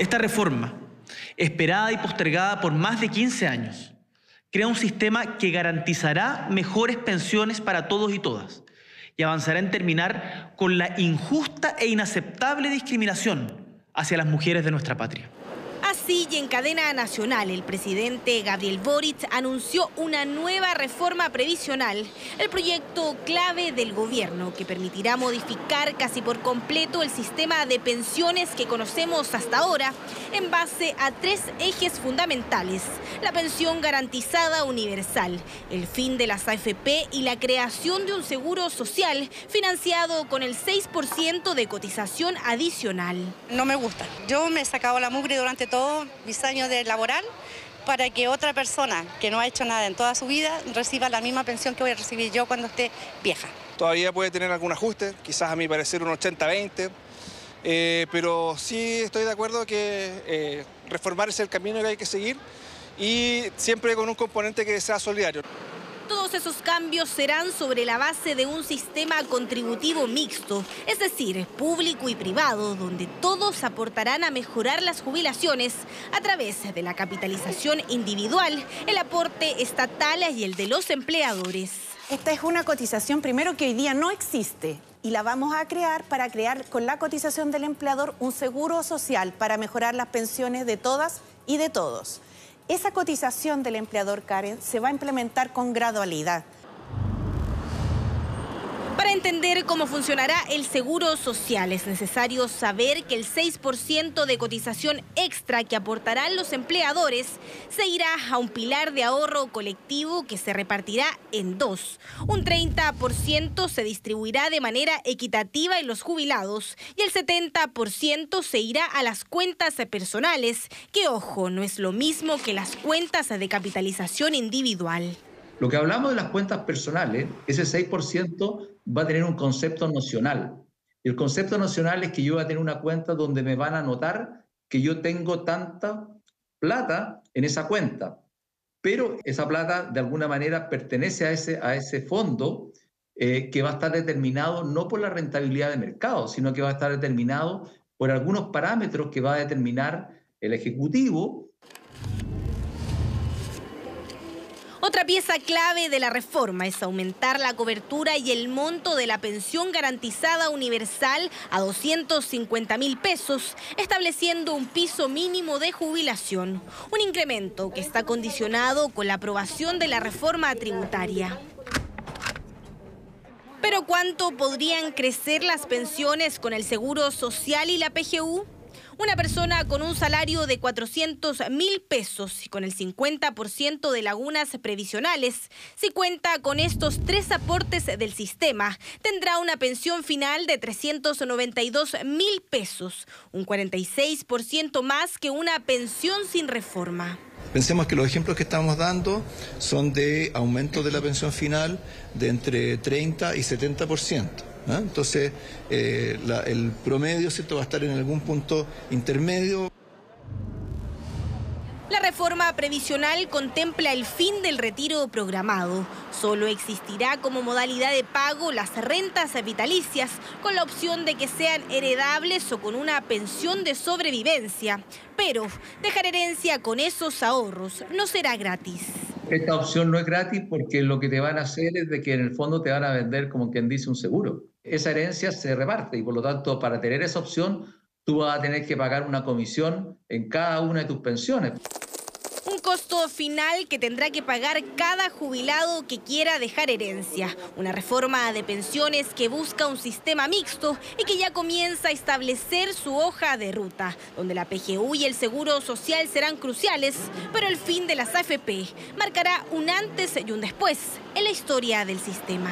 Esta reforma, esperada y postergada por más de 15 años, crea un sistema que garantizará mejores pensiones para todos y todas y avanzará en terminar con la injusta e inaceptable discriminación hacia las mujeres de nuestra patria. Así y en cadena nacional, el presidente Gabriel Boric anunció una nueva reforma previsional, el proyecto clave del gobierno que permitirá modificar casi por completo el sistema de pensiones que conocemos hasta ahora en base a tres ejes fundamentales, la pensión garantizada universal, el fin de las AFP y la creación de un seguro social financiado con el 6% de cotización adicional. No me gusta. Yo me he sacado la mugre durante todo mis años de laboral para que otra persona que no ha hecho nada en toda su vida reciba la misma pensión que voy a recibir yo cuando esté vieja. Todavía puede tener algún ajuste, quizás a mi parecer un 80-20, eh, pero sí estoy de acuerdo que eh, reformar es el camino que hay que seguir y siempre con un componente que sea solidario. Esos cambios serán sobre la base de un sistema contributivo mixto, es decir, público y privado, donde todos aportarán a mejorar las jubilaciones a través de la capitalización individual, el aporte estatal y el de los empleadores. Esta es una cotización primero que hoy día no existe y la vamos a crear para crear con la cotización del empleador un seguro social para mejorar las pensiones de todas y de todos. Esa cotización del empleador, Karen, se va a implementar con gradualidad. Para entender cómo funcionará el seguro social es necesario saber que el 6% de cotización extra que aportarán los empleadores se irá a un pilar de ahorro colectivo que se repartirá en dos. Un 30% se distribuirá de manera equitativa en los jubilados y el 70% se irá a las cuentas personales, que ojo, no es lo mismo que las cuentas de capitalización individual. Lo que hablamos de las cuentas personales, ese 6% va a tener un concepto nocional. El concepto nocional es que yo voy a tener una cuenta donde me van a notar que yo tengo tanta plata en esa cuenta, pero esa plata de alguna manera pertenece a ese, a ese fondo eh, que va a estar determinado no por la rentabilidad de mercado, sino que va a estar determinado por algunos parámetros que va a determinar el Ejecutivo Otra pieza clave de la reforma es aumentar la cobertura y el monto de la pensión garantizada universal a 250 mil pesos, estableciendo un piso mínimo de jubilación, un incremento que está condicionado con la aprobación de la reforma tributaria. Pero ¿cuánto podrían crecer las pensiones con el Seguro Social y la PGU? Una persona con un salario de 400 mil pesos y con el 50% de lagunas previsionales, si cuenta con estos tres aportes del sistema, tendrá una pensión final de 392 mil pesos, un 46% más que una pensión sin reforma. Pensemos que los ejemplos que estamos dando son de aumento de la pensión final de entre 30 y 70%. Entonces, eh, el promedio ¿cierto? va a estar en algún punto intermedio. La reforma previsional contempla el fin del retiro programado. Solo existirá como modalidad de pago las rentas vitalicias, con la opción de que sean heredables o con una pensión de sobrevivencia. Pero dejar herencia con esos ahorros no será gratis. Esta opción no es gratis porque lo que te van a hacer es de que en el fondo te van a vender como quien dice un seguro. Esa herencia se reparte y por lo tanto para tener esa opción tú vas a tener que pagar una comisión en cada una de tus pensiones costo final que tendrá que pagar cada jubilado que quiera dejar herencia. Una reforma de pensiones que busca un sistema mixto y que ya comienza a establecer su hoja de ruta, donde la PGU y el Seguro Social serán cruciales, pero el fin de las AFP marcará un antes y un después en la historia del sistema.